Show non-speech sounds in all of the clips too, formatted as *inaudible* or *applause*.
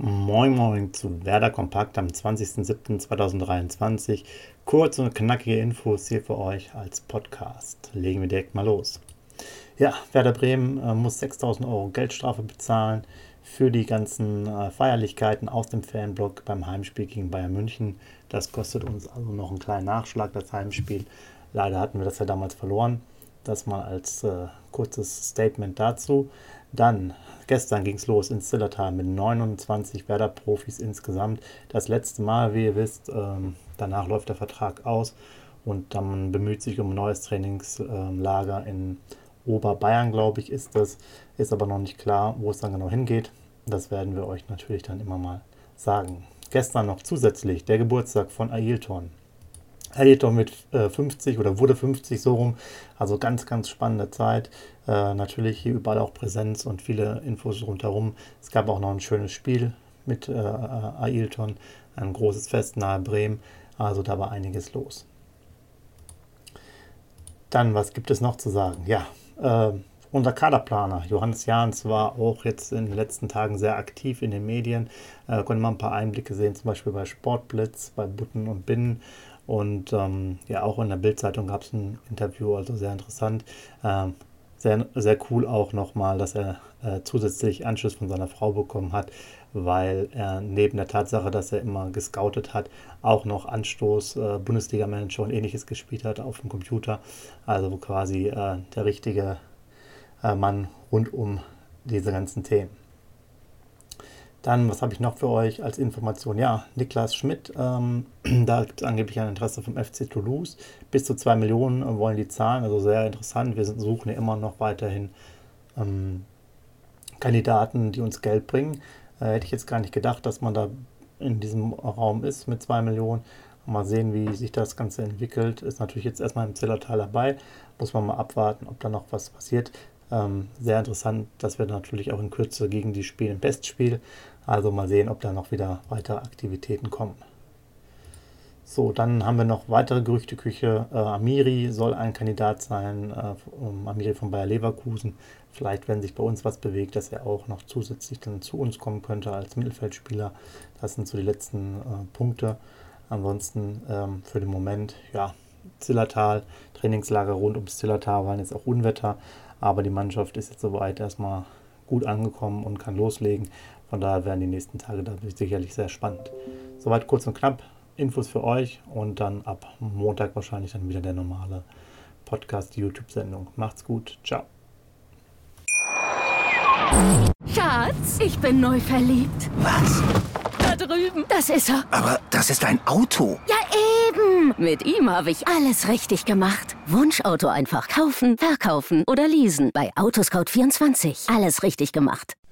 Moin Moin zu Werder Kompakt am 20.07.2023. Kurze und knackige Infos hier für euch als Podcast. Legen wir direkt mal los. Ja, Werder Bremen äh, muss 6000 Euro Geldstrafe bezahlen für die ganzen äh, Feierlichkeiten aus dem Fanblock beim Heimspiel gegen Bayern München. Das kostet uns also noch einen kleinen Nachschlag, das Heimspiel. Leider hatten wir das ja damals verloren. Das mal als äh, kurzes Statement dazu. Dann, gestern ging es los in Zillertal mit 29 Werder-Profis insgesamt. Das letzte Mal, wie ihr wisst, ähm, danach läuft der Vertrag aus und dann bemüht sich um ein neues Trainingslager in Oberbayern, glaube ich, ist das. Ist aber noch nicht klar, wo es dann genau hingeht. Das werden wir euch natürlich dann immer mal sagen. Gestern noch zusätzlich der Geburtstag von Ailton. Ailton mit äh, 50 oder wurde 50 so rum. Also ganz, ganz spannende Zeit. Äh, natürlich hier überall auch Präsenz und viele Infos rundherum. Es gab auch noch ein schönes Spiel mit äh, Ailton. Ein großes Fest nahe Bremen. Also da war einiges los. Dann, was gibt es noch zu sagen? Ja, äh, unser Kaderplaner Johannes Jahns war auch jetzt in den letzten Tagen sehr aktiv in den Medien. Äh, konnte man ein paar Einblicke sehen, zum Beispiel bei Sportblitz, bei Butten und Binnen. Und ähm, ja, auch in der Bildzeitung gab es ein Interview, also sehr interessant. Ähm, sehr, sehr cool auch nochmal, dass er äh, zusätzlich Anschluss von seiner Frau bekommen hat, weil er neben der Tatsache, dass er immer gescoutet hat, auch noch Anstoß, äh, Bundesliga-Manager und ähnliches gespielt hat auf dem Computer. Also quasi äh, der richtige äh, Mann rund um diese ganzen Themen. Dann, was habe ich noch für euch als Information? Ja, Niklas Schmidt, ähm, *clears throat* da gibt es angeblich ein Interesse vom FC Toulouse. Bis zu 2 Millionen wollen die zahlen, also sehr interessant. Wir suchen ja immer noch weiterhin ähm, Kandidaten, die uns Geld bringen. Äh, hätte ich jetzt gar nicht gedacht, dass man da in diesem Raum ist mit 2 Millionen. Mal sehen, wie sich das Ganze entwickelt. Ist natürlich jetzt erstmal im Zillertal dabei. Muss man mal abwarten, ob da noch was passiert. Ähm, sehr interessant, dass wir natürlich auch in Kürze gegen die spielen im Bestspiel. Also mal sehen, ob da noch wieder weitere Aktivitäten kommen. So, dann haben wir noch weitere Gerüchteküche. Äh, Amiri soll ein Kandidat sein, äh, Amiri von Bayer Leverkusen. Vielleicht, wenn sich bei uns was bewegt, dass er auch noch zusätzlich dann zu uns kommen könnte als Mittelfeldspieler. Das sind so die letzten äh, Punkte. Ansonsten ähm, für den Moment, ja, Zillertal, Trainingslager rund ums Zillertal waren jetzt auch Unwetter, aber die Mannschaft ist jetzt soweit erstmal gut angekommen und kann loslegen. Von daher werden die nächsten Tage da sicherlich sehr spannend. Soweit kurz und knapp. Infos für euch und dann ab Montag wahrscheinlich dann wieder der normale Podcast-YouTube-Sendung. Macht's gut. Ciao. Schatz, ich bin neu verliebt. Was? Da drüben. Das ist er. Aber das ist ein Auto. Ja, eben. Mit ihm habe ich alles richtig gemacht. Wunschauto einfach kaufen, verkaufen oder leasen. Bei Autoscout24. Alles richtig gemacht.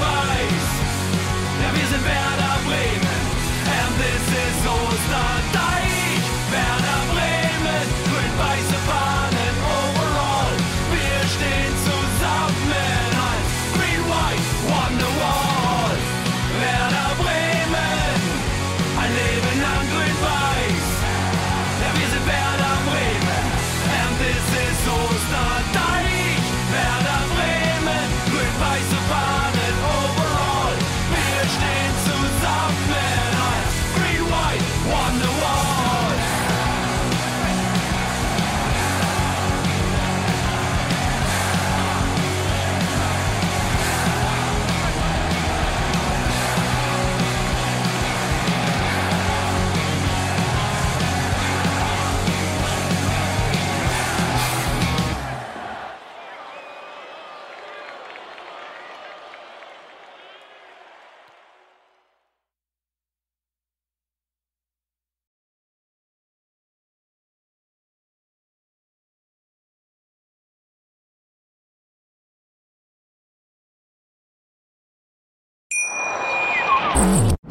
lang